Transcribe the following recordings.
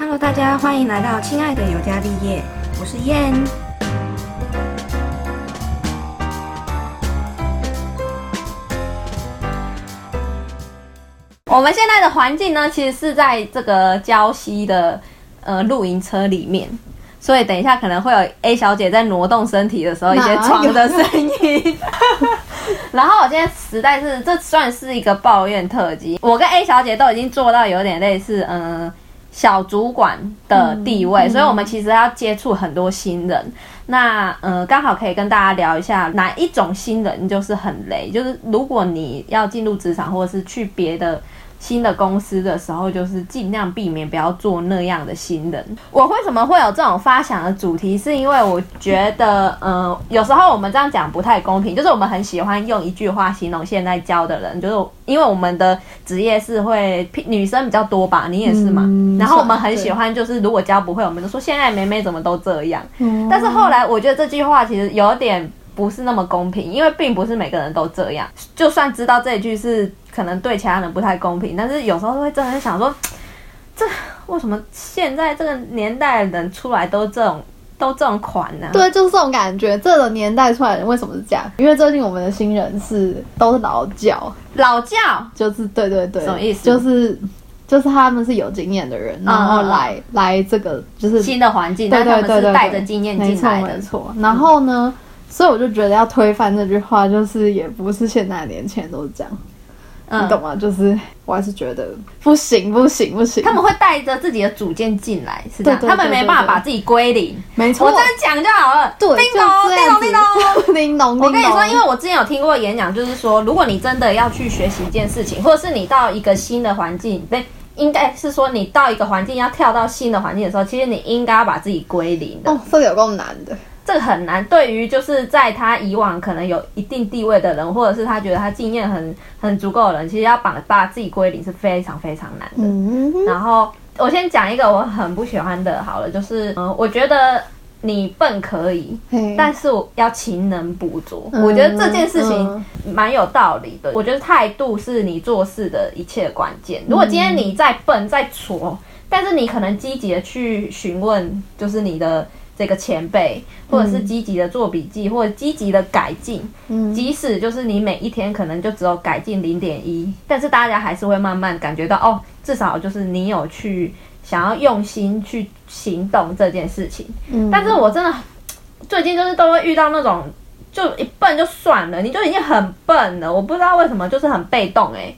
Hello，大家欢迎来到亲爱的尤加利叶，我是燕。我们现在的环境呢，其实是在这个礁溪的呃露营车里面，所以等一下可能会有 A 小姐在挪动身体的时候一些床的声音。然后我今天实在是，这算是一个抱怨特辑。我跟 A 小姐都已经做到有点类似，嗯、小主管的地位，所以我们其实要接触很多新人。那呃，刚好可以跟大家聊一下哪一种新人就是很雷，就是如果你要进入职场或者是去别的新的公司的时候，就是尽量避免不要做那样的新人。我为什么会有这种发想的主题？是因为我觉得，呃，有时候我们这样讲不太公平，就是我们很喜欢用一句话形容现在教的人，就是因为我们的职业是会女生比较多吧，你也是嘛。嗯然后我们很喜欢，就是如果教不会，我们就说现在妹妹怎么都这样。嗯但是后来我觉得这句话其实有点不是那么公平，因为并不是每个人都这样。就算知道这一句是可能对其他人不太公平，但是有时候会真的想说，这为什么现在这个年代的人出来都这种都这种款呢、对，就是这种感觉。这种年代出来的人为什么是这样？因为最近我们的新人是都是老教，老教就是对对对，什么意思就是就是他们是有经验的人，然后来来这个就是新的环境，对对对对，带着经验进来的没错没。错。然后呢，所以我就觉得要推翻这句话，就是也不是现在年轻人都是这样，嗯你懂吗？就是我还是觉得不行不行不行，他们会带着自己的主见进来，是这样，他们没办法把自己归零。没错，我这样讲就好了。对，叮咚，叮咚，叮咚。叮咚，我跟你说，因为我之前有听过演讲，就是说，如果你真的要去学习一件事情，或者是你到一个新的环境，对，应该是说你到一个环境要跳到新的环境的时候，其实你应该要把自己归零的。哦，这个有够难的。这个很难，对于就是在他以往可能有一定地位的人，或者是他觉得他经验很很足够的人，其实要把把自己归零是非常非常难的。嗯，然后我先讲一个我很不喜欢的，好了，就是嗯、呃我觉得你笨可以，但是我要勤能补拙。嗯我觉得这件事情嗯蛮有道理的。我觉得态度是你做事的一切关键。如果今天你再笨再挫，但是你可能积极的去询问，就是你的。这个前辈，或者是积极的做笔记，或者积极的改进，嗯即使就是你每一天可能就只有改进零点一，但是大家还是会慢慢感觉到哦，至少就是你有去想要用心去行动这件事情。嗯但是我真的最近就是都会遇到那种，就一笨就算了，你就已经很笨了，我不知道为什么就是很被动哎、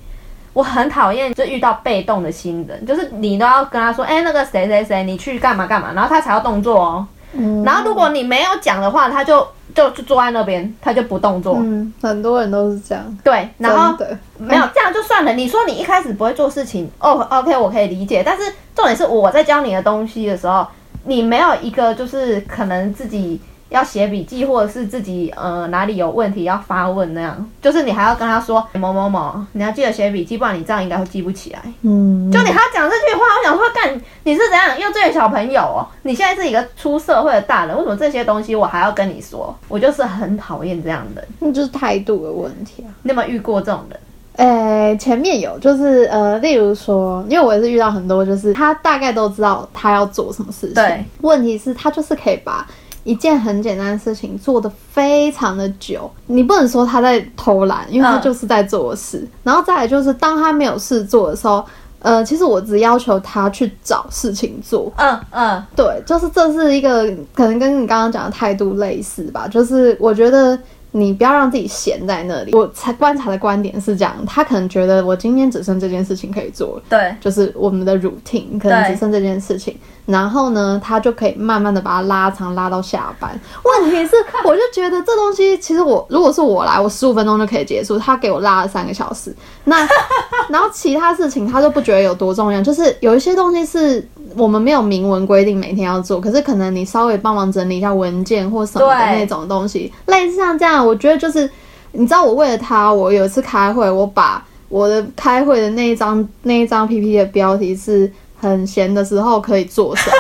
我很讨厌就遇到被动的新人，就是你都要跟他说，哎、那个谁谁谁，你去干嘛干嘛，然后他才要动作哦。嗯然后如果你没有讲的话，他就就就坐在那边，他就不动作。嗯，很多人都是这样。对，然后没有这样就算了。你说你一开始不会做事情，哦，OK，我可以理解。但是重点是我在教你的东西的时候，你没有一个就是可能自己要写笔记，或者是自己呃哪里有问题要发问那样，就是你还要跟他说某某某，你要记得写笔记，不然你这样应该会记不起来。嗯，就你还要讲这句话，我想说，干你是怎样幼稚园小朋友哦？你现在是一个出社会的大人，为什么这些东西我还要跟你说？我就是很讨厌这样的人。那就是态度的问题啊。你有没有遇过这种人？诶、前面有，就是呃，例如说，因为我也是遇到很多，就是他大概都知道他要做什么事情，对，问题是他就是可以把一件很简单的事情做的非常的久，你不能说他在偷懒，因为他嗯就是在做事。然后再来就是，当他没有事做的时候，呃，其实我只要求他去找事情做，嗯嗯，对，就是这是一个可能跟你刚刚讲的态度类似吧，就是我觉得你不要让自己闲在那里。我才观察的观点是这样，他可能觉得我今天只剩这件事情可以做。对，就是我们的 routine 可能只剩这件事情，然后呢，他就可以慢慢的把它拉长，拉到下班。问题是，我就觉得这东西其实我如果是我来，我十五分钟就可以结束，他给我拉了三个小时，那 然后其他事情他都不觉得有多重要，就是有一些东西是我们没有明文规定每天要做，可是可能你稍微帮忙整理一下文件或什么的那种东西，类似像这样，我觉得就是你知道，我为了他，我有一次开会，我把我的开会的那一张那一张 PPT 的标题是很闲的时候可以做什么，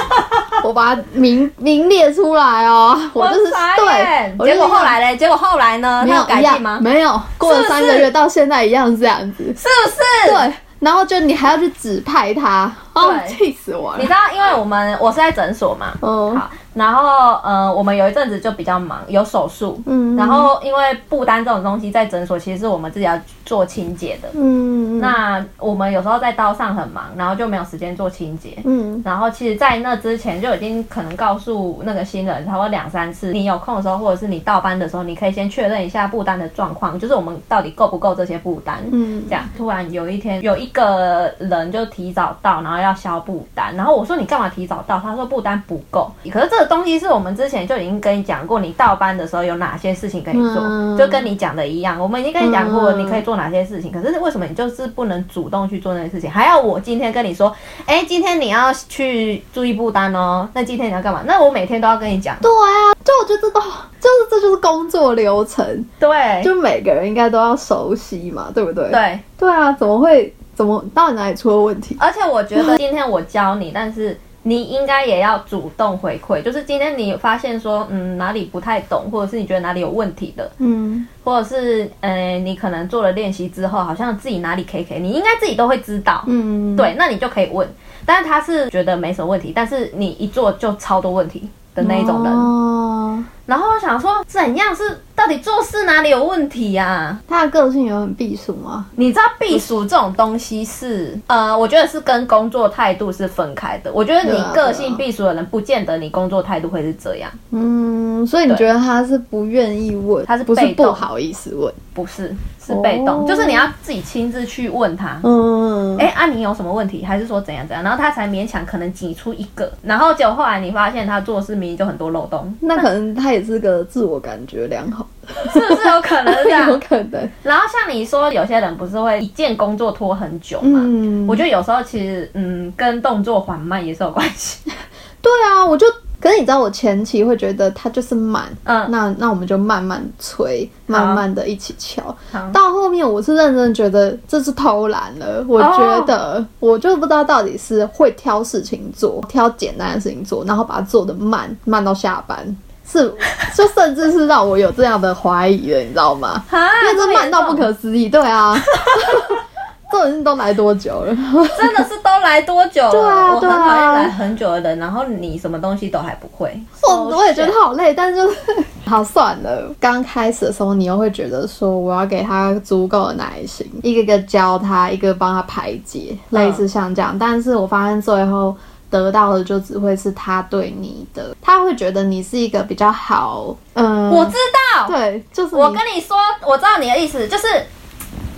我把它名名列出来哦，我就是傻对结果后来嘞？结果后来呢？没有改进吗？没有，过了三个月到现在一样这样子，是不是？对，然后就你还要去指派他，哦，对气死我了你知。道，因为我们我是在诊所嘛，嗯好，然后呃，我们有一阵子就比较忙，有手术，嗯然后因为布单这种东西在诊所其实是我们自己要做清洁的，嗯，那我们有时候在刀上很忙，然后就没有时间做清洁。嗯然后其实，在那之前就已经可能告诉那个新人，差不多两三次，你有空的时候，或者是你倒班的时候，你可以先确认一下布单的状况，就是我们到底够不够这些布单。嗯这样，突然有一天有一个人就提早到，然后要销布单，然后我说你干嘛提早到？他说布单不够。可是这个东西是我们之前就已经跟你讲过，你到班的时候有哪些事情可以做，嗯就跟你讲的一样，我们已经跟你讲过嗯你可以做哪些事情。可是为什么你就是不能主动去做那些事情，还要我今天跟你说，哎，今天你要去注意不单哦，那今天你要干嘛？那我每天都要跟你讲，对啊，就我觉得都就是这就是工作流程，对就每个人应该都要熟悉嘛，对不对？对。对啊，怎么会怎么到底哪里出了问题？而且我觉得今天我教你，但是你应该也要主动回馈。就是今天你发现说，嗯，哪里不太懂，或者是你觉得哪里有问题的，嗯或者是呃，你可能做了练习之后，好像自己哪里 K K，你应该自己都会知道。嗯，对，那你就可以问。但是他是觉得没什么问题，但是你一做就超多问题的那一种人。哦，然后我想说，怎样是到底做事哪里有问题呀、他的个性有很避暑吗？你知道避暑这种东西是，呃，我觉得是跟工作态度是分开的。我觉得你个性避暑的人，不见得你工作态度会是这样，嗯，所以你觉得他是不愿意问，他是不是不好意思问？不是是被动，哦就是你要自己亲自去问他。嗯，哎、啊，你有什么问题？还是说怎样怎样？然后他才勉强可能挤出一个，然后结果后来你发现他做事明明就很多漏洞，那可能他也是个自我感觉良好，是不是有可能是这 有？可能。然后像你说，有些人不是会一件工作拖很久嘛？嗯，我觉得有时候其实嗯，跟动作缓慢也是有关系。对啊，我就可是你知道，我前期会觉得它就是慢，嗯。那那我们就慢慢催，慢慢的一起敲。到后面我是认真觉得这是偷懒了，我哦觉得我就不知道到底是会挑事情做，挑简单的事情做，然后把它做的慢，慢到下班。是，就甚至是让我有这样的怀疑了，你知道吗？哈，因为这慢到不可思议，对啊，这人都来多久了？真的是都来多久了？对啊我很讨厌来很久的人，然后你什么东西都还不会。我我也觉得好累，但是就是 好算了。刚开始的时候，你又会觉得说我要给他足够的耐心，一个一个教他，一个帮他排解，类似像这样。但是我发现最后得到的就只会是他对你的，他会觉得你是一个比较好，嗯，我知道，对，就是我跟你说，我知道你的意思，就是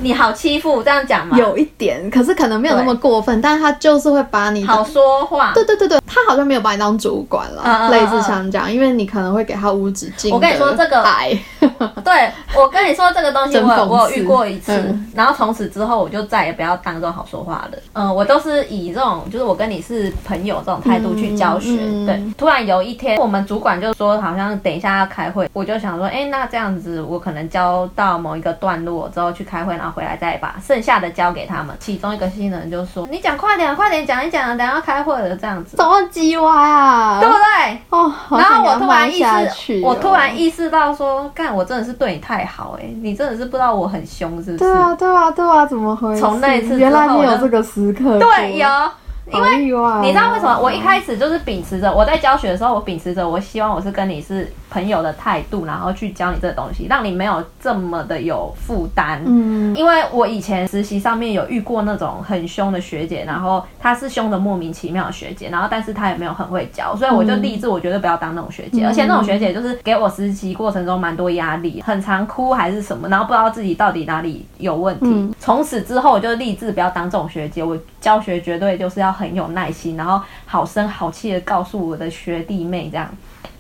你好欺负，这样讲吗？有一点，可是可能没有那么过分，但是他就是会把你好说话。对对对对，他好像没有把你当主管了，嗯嗯嗯类似像这样，因为你可能会给他无止境我跟你说这个爱，对，我跟你说这个东西我有我有遇过一次，嗯然后从此之后我就再也不要当这种好说话的。嗯，我都是以这种就是我跟你是朋友这种态度去教学。对，突然有一天我们主管就说好像等一下要开会，我就想说，哎，那这样子我可能教到某一个段落之后去开会，然后回来再把剩下的交给他们。其中一个新人就说：“你讲快点，快点讲一讲，等下要开会了，这样子。”怎么叽歪啊？对不对？哦，然后我突然意识，我突然意识到说，干，我真的是对你太好哎、你真的是不知道我很凶，是不是？对啊，对啊，对啊，怎么回事？从那一次之后原来你有这个时刻，对，有。因为你知道为什么？我一开始就是秉持着我在教学的时候，我秉持着我希望我是跟你是朋友的态度，然后去教你这个东西，让你没有这么的有负担。嗯，因为我以前实习上面有遇过那种很凶的学姐，然后她是凶的莫名其妙的学姐，然后但是她也没有很会教，所以我就立志我绝对不要当那种学姐，而且那种学姐就是给我实习过程中蛮多压力，很常哭还是什么，然后不知道自己到底哪里有问题。从此之后我就立志不要当这种学姐，我教学绝对就是要很有耐心，然后好声好气的告诉我的学弟妹这样。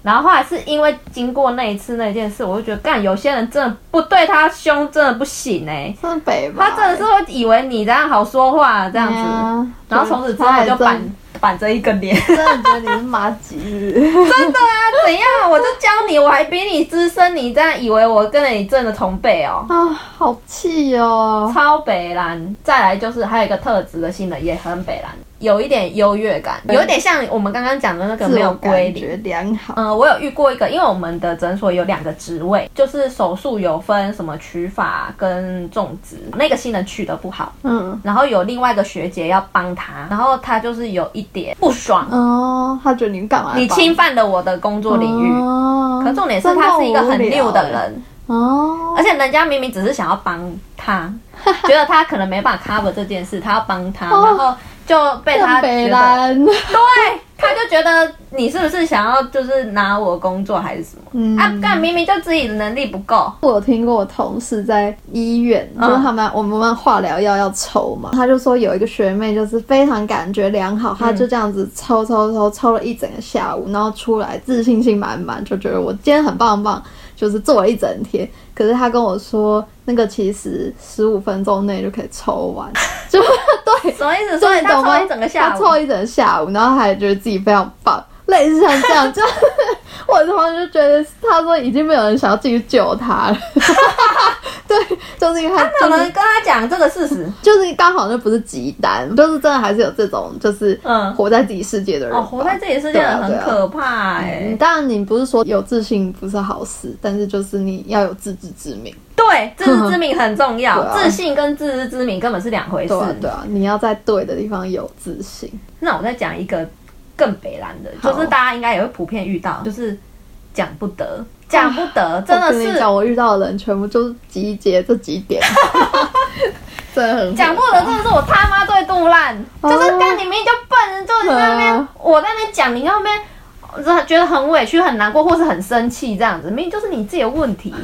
然后后来是因为经过那一次那件事，我就觉得干有些人真的不对他凶，真的不行哎、真北吧？他真的是会以为你这样好说话这样子，子然后从此之后我就板板着一个脸，真的觉得你是马吉日，真的啊，怎样？我就教你，我还比你资深，你这样以为我跟了你真的同辈哦？啊，好气哦！超北蓝，再来就是还有一个特质的新人也很北蓝，有一点优越感，有一点像我们刚刚讲的那个没有归零。自我感觉良好。嗯，我有遇过一个，因为我们的诊所有两个职位，就是手术有分什么取法跟种植，那个新人取得不好，嗯，然后有另外一个学姐要帮他，然后他就是有一点不爽，哦，他觉得你干嘛？你侵犯了我的工作领域。哦，可重点是他是一个很溜的人，哦，而且人家明明只是想要帮他，觉得他可能没办法 cover 这件事，他要帮他，哦然后就被他觉北得，对，他就觉得你是不是想要就是拿我工作还是什么？嗯。啊，但明明就自己的能力不够，我有听过我同事在医院，嗯。就是他们我们化疗药要抽嘛，他就说有一个学妹就是非常感觉良好，她就这样子抽抽抽抽了一整个下午，然后出来自信心满满，就觉得我今天很棒很棒，就是做了一整天。可是他跟我说，那个其实十五分钟内就可以抽完，就对，什么意思？所以他？抽一整个下午，他抽一整个下午，然后还觉得自己非常棒，类似像这样，就 我的同学就觉得他说已经没有人想要继续救他了，对，就是因为他可能就是跟他讲这个事实。就是刚好那不是极单，就是真的还是有这种就是嗯活在自己世界的人吧，哦，活在自己世界的人很可怕哎、嗯，当然，你不是说有自信不是好事，但是就是你要有自知之明。对，自知之明很重要，自信跟自知之明根本是两回事。对啊，对啊，你要在对的地方有自信。那我再讲一个更北蓝的，就是大家应该也会普遍遇到，就是讲不得，讲不得，真的是我讲，我遇到的人全部就是集结这几点，真的很讲不得，真的是我他妈最肚烂，哦就是干你明明就笨，就你在那边嗯，我在那边讲，你在那边。我真的觉得很委屈、很难过，或是很生气，这样子，明明就是你自己的问题，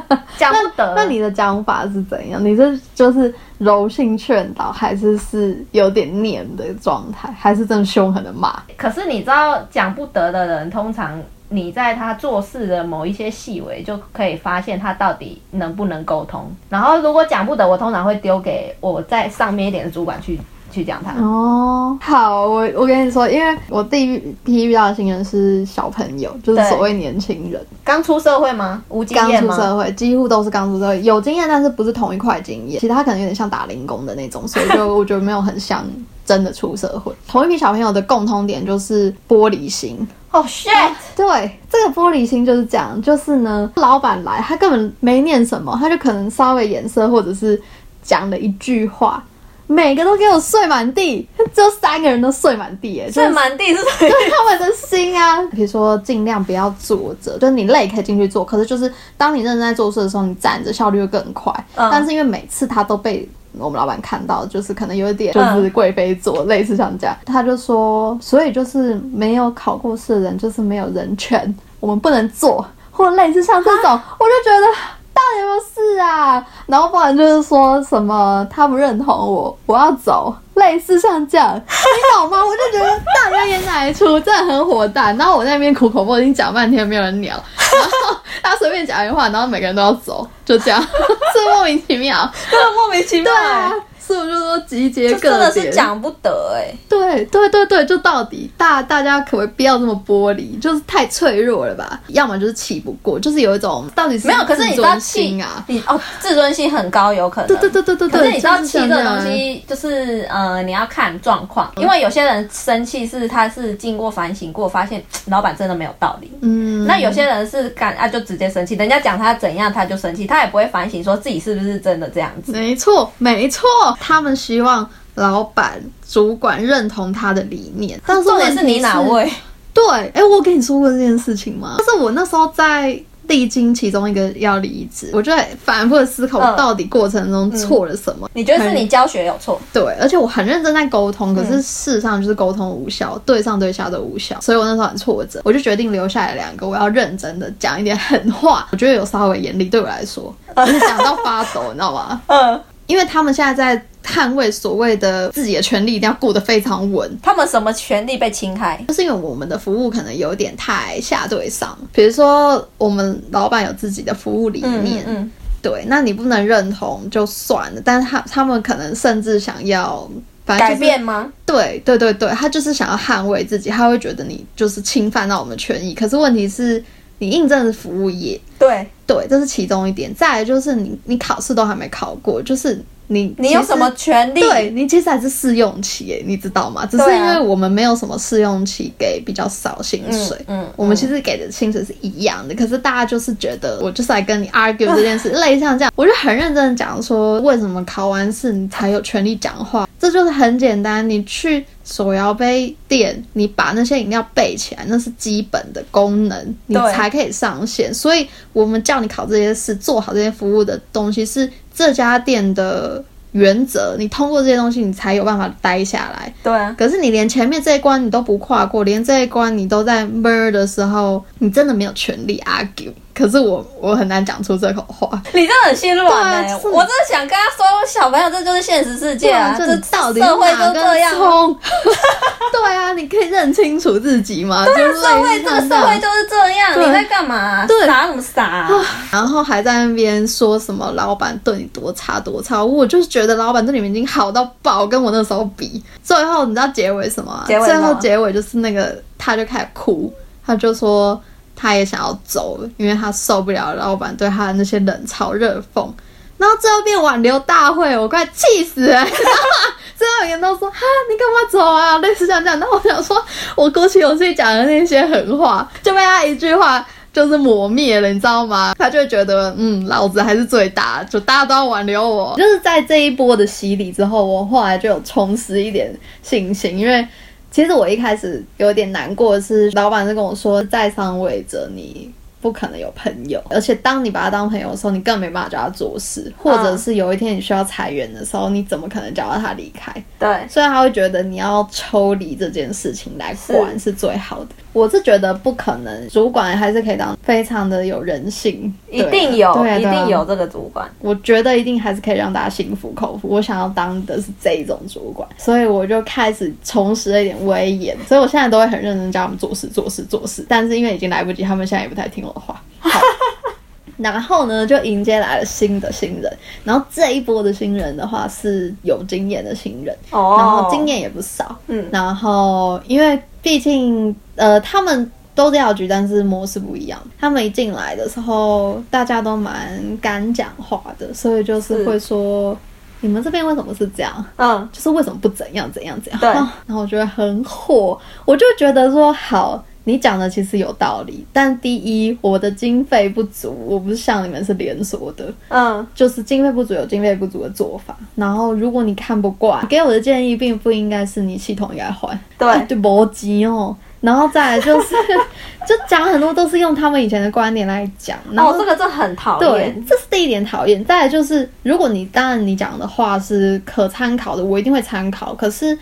讲不得。那你的讲法是怎样？你是就是柔性劝导，还是是有点念的状态，还是真的凶狠的骂？可是你知道，讲不得的人，通常你在他做事的某一些细微，就可以发现他到底能不能沟通。然后如果讲不得，我通常会丢给我在上面一点的主管去去讲他。哦，好，我我跟你说，因为我第一批遇到的新人是小朋友，就是所谓年轻人，刚出社会吗？无经验刚出？社会，几乎都是刚出社会，有经验，但是不是同一块经验，其他可能有点像打零工的那种，所以就 我觉得没有很像真的出社会。同一批小朋友的共通点就是玻璃心，哦、shit！对，这个玻璃心就是这样，就是呢，老板来，他根本没念什么，他就可能稍微眼色或者是讲了一句话，每个都给我睡满地，只有三个人都睡满地，哎，睡满地是谁？他们的心啊，比如说尽量不要坐着，就是你累可以进去坐，可是就是当你认真在做事的时候，你站着效率会更快。嗯但是因为每次他都被我们老板看到，就是可能有一点就是贵妃座，类似像这样，他就说，所以就是没有考过试的人就是没有人权，我们不能坐，或类似像这种，我就觉得。到底有没有事啊？然后不然就是说什么他不认同我，我要走，类似像这样，你懂吗？我就觉得到底要演哪一出，真的很火大。然后我在那边苦口婆心讲半天，没有人鸟，然后他随便讲一句话，然后每个人都要走，就这样，这莫名其妙。真的莫名其妙对啊，所以我就说集结各这真的是讲不得哎、对对对对，就到底大大家可不可以不要这么玻璃？就是太脆弱了吧？要么就是气不过，就是有一种到底是没有，可是你知道气啊？你哦，自尊心很高，有可能。对对对对对对，可是你知道气这个东西，就是呃，你要看状况，因为有些人生气是他是经过反省过，发现老板真的没有道理。嗯，那有些人是敢啊就直接生气，人家讲他怎样他就生气，他也不会反省说自己是不是真的这样子。没错没错，他们希望老板、主管认同他的理念，但是重点是你哪位？对，哎，我跟你说过这件事情吗？就是我那时候在历经其中一个要离职，我就在反复的思考，嗯我到底过程中错了什么。你觉得是你教学有错？对，而且我很认真在沟通，可嗯是事实上就是沟通无效，对上对下都无效，所以我那时候很挫折，我就决定留下来两个，我要认真的讲一点狠话，我觉得有稍微严厉，对我来说，就是讲到发抖，你知道吗？嗯，因为他们现在在捍卫所谓的自己的权利，一定要顾得非常稳。他们什么权利被侵害？就是因为我们的服务可能有点太下对上，比如说我们老板有自己的服务理嗯念，嗯对，那你不能认同就算了，但是他他们可能甚至想要反正、改就是、变吗？对对对对，他就是想要捍卫自己，他会觉得你就是侵犯到我们权益。可是问题是，你印证的服务业，对，对，这是其中一点。再来就是你你考试都还没考过，就是你你有什么权利？对你其实还是试用期耶，你知道吗？只是因为我们没有什么试用期给比较少薪水，嗯嗯我们其实给的薪水是一样的，可是大家就是觉得我就是来跟你 argue 这件事，类像这样，我就很认真的讲说，为什么考完试你才有权利讲话？这就是很简单，你去手摇杯店，你把那些饮料备起来，那是基本的功能，你才可以上线。所以我们叫你考这些事，做好这些服务的东西，是这家店的原则。你通过这些东西，你才有办法待下来。对啊，可是你连前面这一关你都不跨过，连这一关你都在 mer 的时候，你真的没有权利 argue。可是我我很难讲出这口话。你真的很心软哎、对啊是我真的想跟他说，小朋友，这就是现实世界啊，这这到底社会就这样。葱 对啊，你可以认清楚自己嘛。对啊社会这个社会就是这样，你在干嘛？对傻什么傻啊、然后还在那边说什么老板对你多差多差，我就是觉得老板对你们已经好到爆，跟我那时候比。最后你知道结尾什么？最结尾什么后结尾就是那个他就开始哭，他就说他也想要走了，因为他受不了老板对他的那些冷嘲热讽。然后最后变挽留大会，我快气死了！最后人都说哈，你干嘛走啊？类似像这样。然后我想说，我鼓起勇气讲的那些狠话，就被他一句话就是磨灭了，你知道吗？他就会觉得，嗯，老子还是最大，就大家都要挽留我。就是在这一波的洗礼之后，我后来就有重拾一点信心，因为其实我一开始有点难过的是，老板是跟我说，在上位者你。不可能有朋友，而且当你把他当朋友的时候，你更没办法叫他做事，或者是有一天你需要裁员的时候，你怎么可能叫到他离开？对，所以他会觉得你要抽离这件事情来管是最好的。我是觉得不可能，主管还是可以当非常的有人性，一定有，一定有这个主管。我觉得一定还是可以让大家心服口服。我想要当的是这种主管，所以我就开始重拾了一点威严。所以我现在都会很认真教他们做事、做事、做事。但是因为已经来不及，他们现在也不太听我的话。好，然后呢，就迎接来了新的新人。然后这一波的新人的话是有经验的新人，哦然后经验也不少。嗯然后因为毕竟呃他们都是药局，但是模式不一样。他们一进来的时候，大家都蛮敢讲话的，所以就是是会说。你们这边为什么是这样？嗯，就是为什么不怎样怎样怎样？对 然后我觉得很火，我就觉得说好，你讲的其实有道理，但第一，我的经费不足，我不是像你们是连锁的，嗯，就是经费不足有经费不足的做法。然后如果你看不惯，给我的建议并不应该是你系统应该换，对啊对，逻辑哦。然后再来就是，就讲很多都是用他们以前的观点来讲，然后哦，这个这很讨对厌，。这是第一点讨厌。再来就是，如果你当然你讲的话是可参考的，我一定会参考。可是，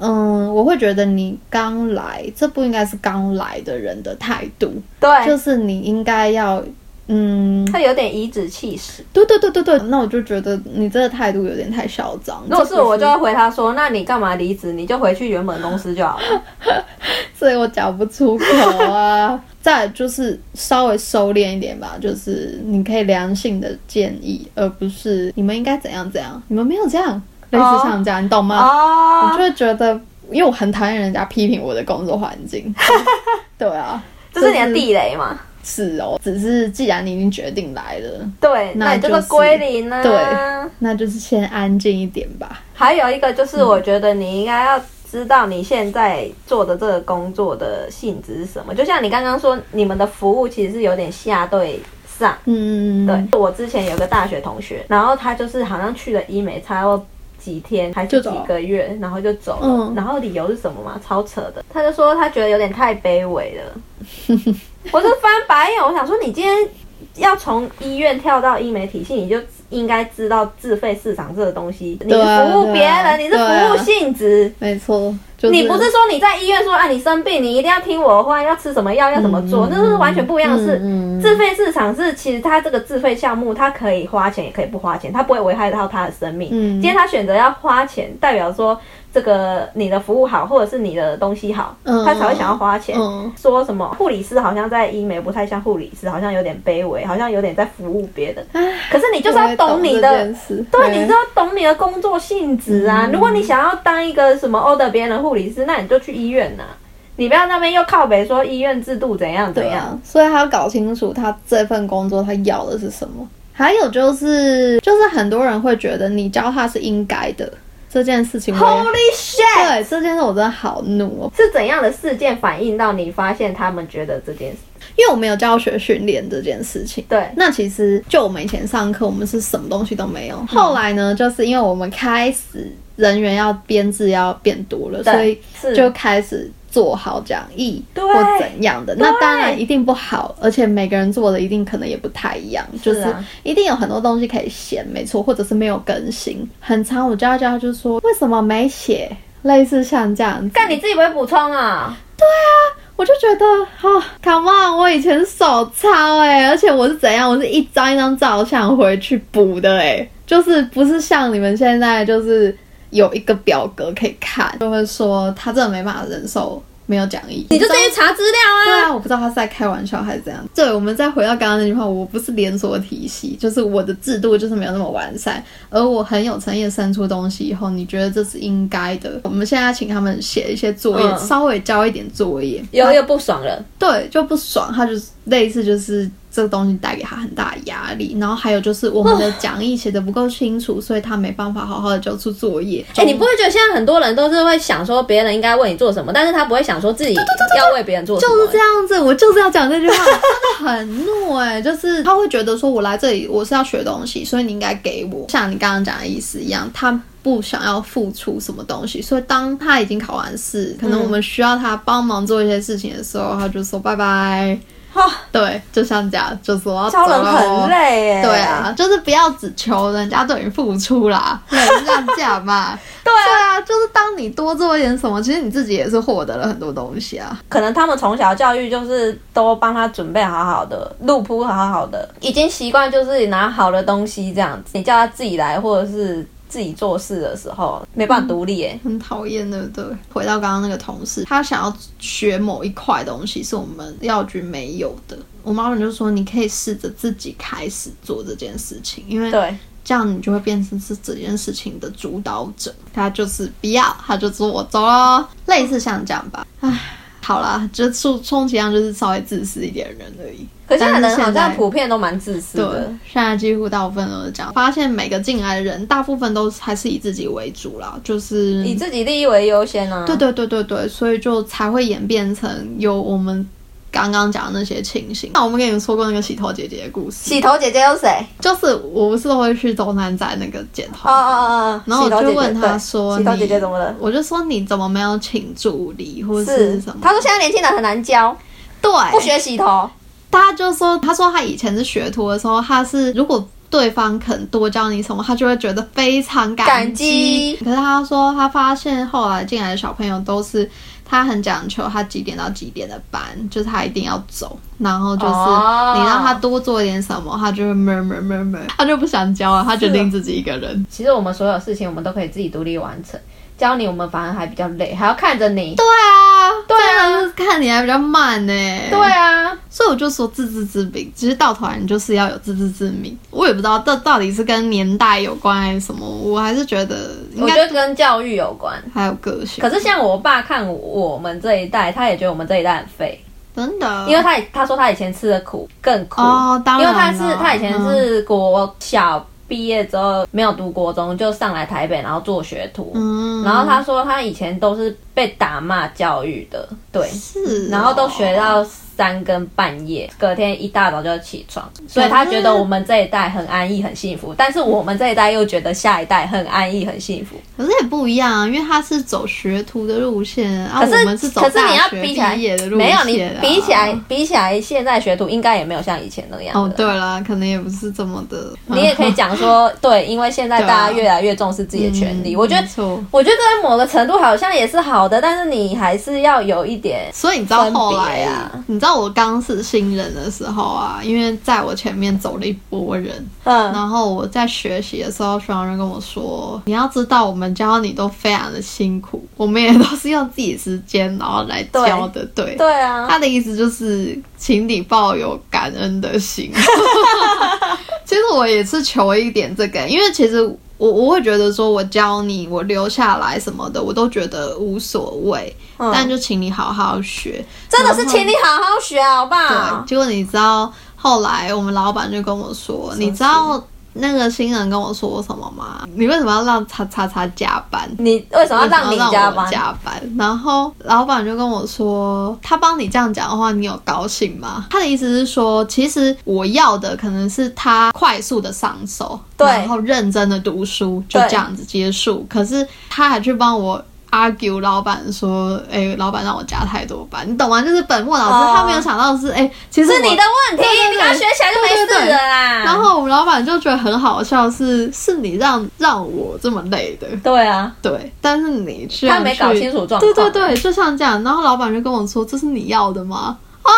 嗯，我会觉得你刚来，这不应该是刚来的人的态度，对就，是你应该要，嗯，他有点颐指气使。对对对对对。那我就觉得你这个态度有点太嚣张。如果是我，就会回他说：“那你干嘛离职？你就回去原本公司就好了。所以我讲不出口啊。再就是稍微收敛一点吧，就是你可以良性的建议，而不是你们应该怎样怎样，你们没有这样，类似像这样，你懂”吗？我哦就，会觉得，因为我很讨厌人家批评我的工作环境。对啊，这是你的地雷嘛？是哦，只是既然你已经决定来了，对，那那你这个就是归零呢？对那就是先安静一点吧。还有一个就是，我觉得你应该要知道你现在做的这个工作的性质是什么。就像你刚刚说，你们的服务其实是有点下对上。嗯，对，我之前有个大学同学，然后他就是好像去了医美，差不多几天还是几就走了个月，然后就走了。嗯然后理由是什么嘛？超扯的。他就说他觉得有点太卑微了。我就翻白眼，我想说你今天要从医院跳到医美体系，你就应该知道自费市场这个东西，你是服务别人，你是服务性质。没错，就是、你不是说你在医院说啊，你生病你一定要听我的话，要吃什么药，要怎么做，嗯那是完全不一样的事。嗯嗯自费市场是其实它这个自费项目，它可以花钱也可以不花钱，它不会危害到他的生命。嗯今天他选择要花钱，代表说这个你的服务好，或者是你的东西好，嗯他才会想要花钱。嗯说什么护理师好像在医美不太像护理师，好像有点卑微，好像有点在服务别人。可是你就是要懂你的对，你就要懂你的工作性质啊。嗯如果你想要当一个什么 order 别人的护理师，那你就去医院呐、你不要那边又靠北说医院制度怎样怎样。对啊，所以他要搞清楚他这份工作他要的是什么，还有就是，就是很多人会觉得你教他是应该的这件事情，Holy shit！对这件事我真的好怒哦，是怎样的事件反映到你发现他们觉得这件事？因为我没有教学训练这件事情。对，那其实就我们以前上课，我们是什么东西都没有。后来呢，就是因为我们开始人员要编制要变多了，所以就开始做好讲义或怎样的。那当然一定不好，而且每个人做的一定可能也不太一样，就是啊一定有很多东西可以写，没错，或者是没有更新。很长，我教教他就说为什么没写，类似像这样子。但你自己不会补充啊？对啊我就觉得啊，Come on，我以前手抄哎、而且我是怎样，我是一张一张照相回去补的哎、就是不是像你们现在就是有一个表格可以看，就会说他真的没办法忍受没有讲义，你就直接查资料啊。对啊，我不知道他是在开玩笑还是怎样。对，我们再回到刚刚那句话，我不是连锁体系，就是我的制度就是没有那么完善，而我很有诚意的生出东西以后，你觉得这是应该的。我们现在请他们写一些作业，嗯稍微交一点作业，有又不爽了，对，就不爽，他就是类似就是这个东西带给他很大的压力，然后还有就是我们的讲义写的不够清楚，所以他没办法好好的交出作业。哎、你不会觉得现在很多人都是会想说别人应该为你做什么，但是他不会想说自己要为别人做什么、就是这样子，我就是要讲这句话，真的很怒哎、就是他会觉得说我来这里我是要学东西，所以你应该给我，像你刚刚讲的意思一样，他。不想要付出什么东西，所以当他已经考完试，可能我们需要他帮忙做一些事情的时候，他就说拜拜。哈对，就像这样，就是我要教人很累耶。对啊，就是不要只求人家对你付出啦，对，是这样讲嘛。对啊，就是当你多做一点什么，其实你自己也是获得了很多东西啊。可能他们从小教育就是都帮他准备好好的，路铺好好的，已经习惯就是拿好的东西这样子。你叫他自己来或者是自己做事的时候，没办法独立耶。很讨厌，对不对？回到刚刚那个同事，他想要学某一块东西是我们药局没有的。我妈妈就说，你可以试着自己开始做这件事情，因为对，这样你就会变成是这件事情的主导者。他就是不要，他就说我走了，类似像这样吧。唉，好啦，就充充其量就是稍微自私一点的人而已。可现在人好像普遍都蛮自私的对。，现在几乎大部分都是这样。发现每个进来的人，大部分都还是以自己为主啦，就是以自己利益为优先啊。对对对对对，所以就才会演变成有我们刚刚讲的那些情形。那我们跟你们说过那个洗头姐姐的故事，洗头姐姐有谁？就是我不是都会去东南仔那个剪头哦哦哦哦，然后我就问他说：“洗头姐你姐怎么了？我就说：“你怎么没有请助理或者是是什么？”他说现在年轻人很难教，对，不学洗头。他就说：“他说他以前是学徒的时候，他是如果对方肯多教你什么，他就会觉得非常感感激可是他说他发现后来进来的小朋友都是。他很讲求他几点到几点的班，就是他一定要走，然后就是哦你让他多做一点什么，他就会 murmur murmur，他就不想教了，他决定自己一个人。其实我们所有事情我们都可以自己独立完成，教你我们反而还比较累，还要看着你。对啊，对啊看你还比较慢呢。对啊，所以我就说自知之明，其实到头来你就是要有自知之明。我也不知道这到底是跟年代有关还是什么，我还是觉得应该我觉得跟教育有关。还有个性。可是像我爸看我们这一代，他也觉得我们这一代很废，真的，因为他他说他以前吃的苦更苦，哦，当因为他是他以前是国小毕业之后没有读国中，就上来台北，然后做学徒。嗯，然后他说他以前都是被打骂教育的，对，是哦，然后都学到三更半夜，隔天一大早就要起床，所以他觉得我们这一代很安逸、很幸福，但是我们这一代又觉得下一代很安逸、很幸福。可是也不一样啊，因为他是走学徒的路线，啊，可是我们是走可是你要大学比起来毕业的路线、啊，没有你比起来，比起来现在学徒应该也没有像以前那样的。哦，对啦，可能也不是这么的，你也可以讲说，对，因为现在大家越来越重视自己的权利，嗯我觉得。我觉得在某个程度好像也是好的，但是你还是要有一点所以你知道后来啊啊，你知道我刚是新人的时候啊，因为在我前面走了一波人，嗯，然后我在学习的时候，学长就跟我说：“你要知道，我们教你都非常的辛苦，我们也都是用自己时间然后来教的。”对，对啊，他的意思就是，请你抱有感恩的心。其实我也是求一点这个，因为其实我我会觉得说，我教你，我留下来什么的，我都觉得无所谓。嗯但就请你好好学。真的是请你好好学好不好对，好？结果你知道后来我们老板就跟我说，你知道那个新人跟我说什么吗？你为什么要让叉叉叉加班？你为什么要让你加我班？加班，然后老板就跟我说，他帮你这样讲的话，你有高兴吗？他的意思是说，其实我要的可能是他快速的上手，对然后认真的读书，就这样子结束。可是他还去帮我。Argue 老板说，哎、老板让我加太多班，你懂吗？就是本末倒置哦他没有想到是，哎、其实是你的问题，你刚学起来就没事了啦。然后我们老板就觉得很好笑是，是你让让我这么累的，对啊，对，但是你居然他没搞清楚状况对对对，就像这样。然后老板就跟我说：“这是你要的吗？”啊，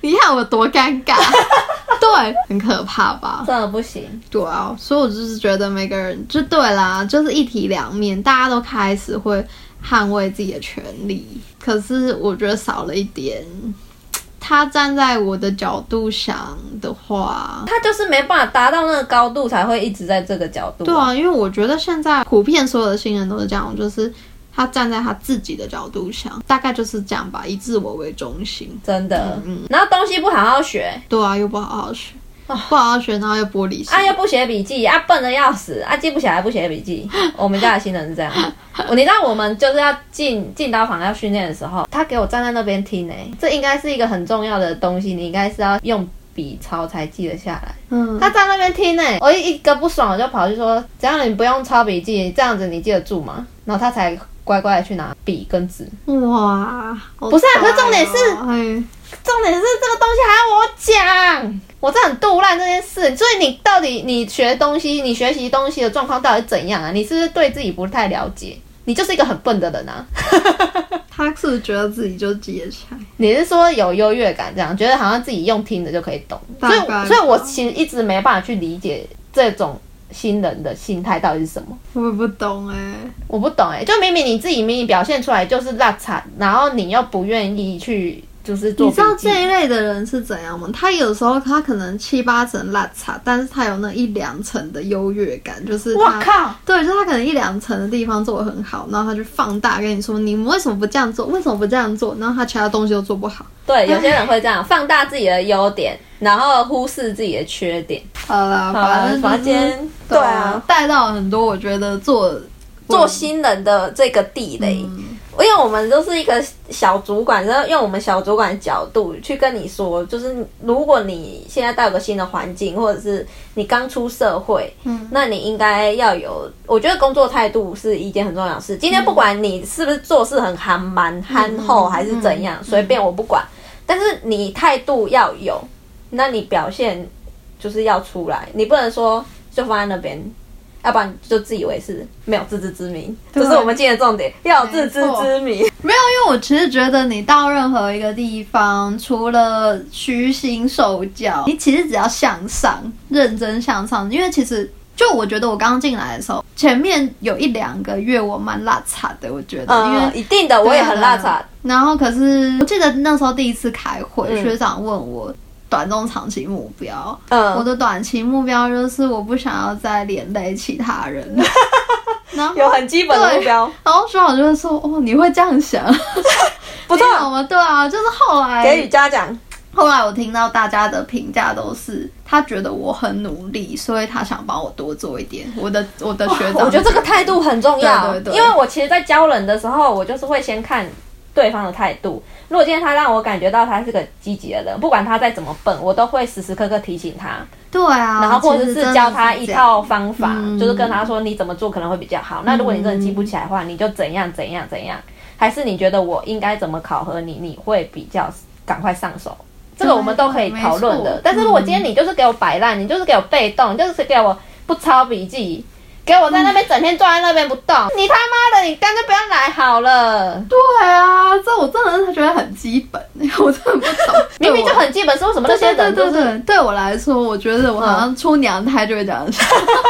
你看我多尴尬，对，很可怕吧？真的不行。对啊，所以我就是觉得每个人就对啦，就是一体两面，大家都开始会捍卫自己的权利，可是我觉得少了一点。他站在我的角度想的话，他就是没办法达到那个高度，才会一直在这个角度。对啊，因为我觉得现在普遍所有的新人都是这样，就是他站在他自己的角度想，大概就是这样吧，以自我为中心。真的。嗯然后东西不好好学，对啊，又不好好学，不好好学，然后又玻璃心。啊又不写笔记，啊笨的要死，啊记不起来不写笔记。我们家的新人是这样。我你知道我们就是要进进刀房要训练的时候，他给我站在那边听呢、这应该是一个很重要的东西，你应该是要用笔抄才记得下来。嗯，他在那边听呢、我一一个不爽，我就跑去说：“只要你不用抄笔记，这样子你记得住吗？”然后他才乖乖的去拿笔跟纸。哇，不是啊可是重点是重点是这个东西还要我讲，我这很杜烂这件事。所以你到底你学东西，你学习东西的状况到底怎样啊？你是不是对自己不太了解？你就是一个很笨的人啊！他是不是觉得自己就记得起来？你是说有优越感，这样觉得好像自己用听的就可以懂，所以所以我其实一直没办法去理解这种新人的心态到底是什么。我不懂哎、我不懂哎、就明明你自己明明表现出来就是辣惨，然后你又不愿意去就是做你知道这一类的人是怎样吗？他有时候他可能七八成烂差，但是他有那一两层的优越感，就是他我靠，对，就是他可能一两层的地方做的很好，然后他就放大跟你说，你们为什么不这样做？为什么不这样做？然后他其他东西都做不好。对，有些人会这样放大自己的优点，然后忽视自己的缺点。好啦，好啦反正反正今天对对啊啊，带到很多我觉得做做新人的这个地雷，因为我们都是一个小主管，然后用我们小主管的角度去跟你说，就是如果你现在到一个新的环境，或者是你刚出社会，嗯那你应该要有，我觉得工作态度是一件很重要的事。今天不管你是不是做事很憨蛮、憨厚还是怎样，随便我不管，但是你态度要有，那你表现就是要出来，你不能说就放在那边。要不然就自以为是，没有自知之明，这是我们今天的重点，要有自知之明。没有，因为我其实觉得你到任何一个地方，除了虚心受教，你其实只要向上，认真向上。因为其实就我觉得我刚进来的时候，前面有一两个月我蛮拉差的，我觉得，因为嗯，一定的，我也很拉碴。然后可是我记得那时候第一次开会，嗯学长问我短中长期目标，嗯我嗯，的短期目标就是我不想要再连累其他人。然后有很基本的目标，然后学长就会说：“哦，你会这样想，不错？对啊，就是后来给予嘉奖。后来我听到大家的评价都是，他觉得我很努力，所以他想帮我多做一点。我的我的学长，我觉得这个态度很重要，对对对因为我其实，在教人的时候，我就是会先看对方的态度。如果今天他让我感觉到他是个积极的人，不管他再怎么笨，我都会时时刻刻提醒他，对啊，然后或者是教他一套方法，嗯就是跟他说你怎么做可能会比较好。那如果你真的记不起来的话，你就怎样怎样怎样，还是你觉得我应该怎么考核你，你会比较赶快上手。这个我们都可以讨论。的但是如果今天你就是给我摆烂，你就是给我被动，你就是给我不抄笔记，给我在那边整天坐在那边不动，你他妈的，你干脆不要来好了。对啊，这我真的是觉得很基本，我真的不懂。明明就很基本，是为什么这些对人就是对对对，对我来说，我觉得我好像出娘胎就会这样想。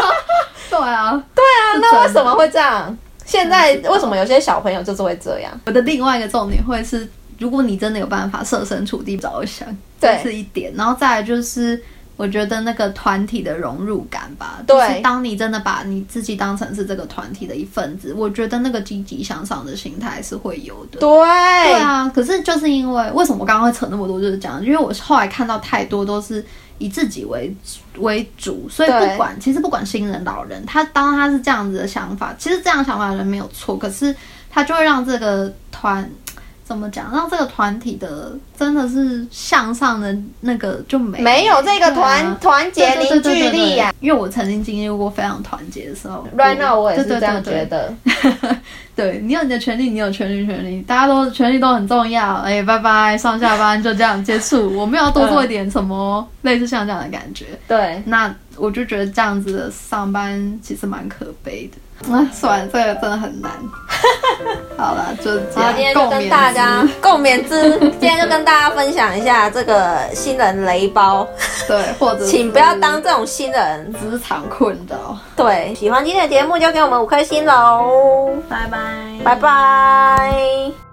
对啊，对啊，那为什么会这样？现在为什么有些小朋友就是会这样？我的另外一个重点会是，如果你真的有办法设身处地着想，对这是一点。然后再来就是，我觉得那个团体的融入感吧，对。就是当你真的把你自己当成是这个团体的一份子，我觉得那个积极向上的心态是会有的。对。对啊，可是就是因为为什么我刚刚会扯那么多，就是讲，因为我后来看到太多都是以自己为为主，所以不管其实不管新人老人，他当他是这样子的想法，其实这样想法的人没有错，可是他就会让这个团怎么讲，让这个团体的真的是向上的那个就没没有这个对团啊团结凝聚力啊。因为我曾经经历过非常团结的时候 Right now，我也是这样觉得。对你有你的权利，你有权利，权利，大家都权利都很重要。哎，拜拜，上下班就这样接触，我们要多做一点什么类似像这样的感觉。对，那我就觉得这样子的上班其实蛮可悲的。啊，算了，这个真的很难。好了，就这好，今天就跟大家 共勉之。今天就跟大家分享一下这个新人雷包，对，或者请不要当这种新人。职场困扰。对，喜欢今天的节目就给我们五颗星喽，拜拜，拜拜。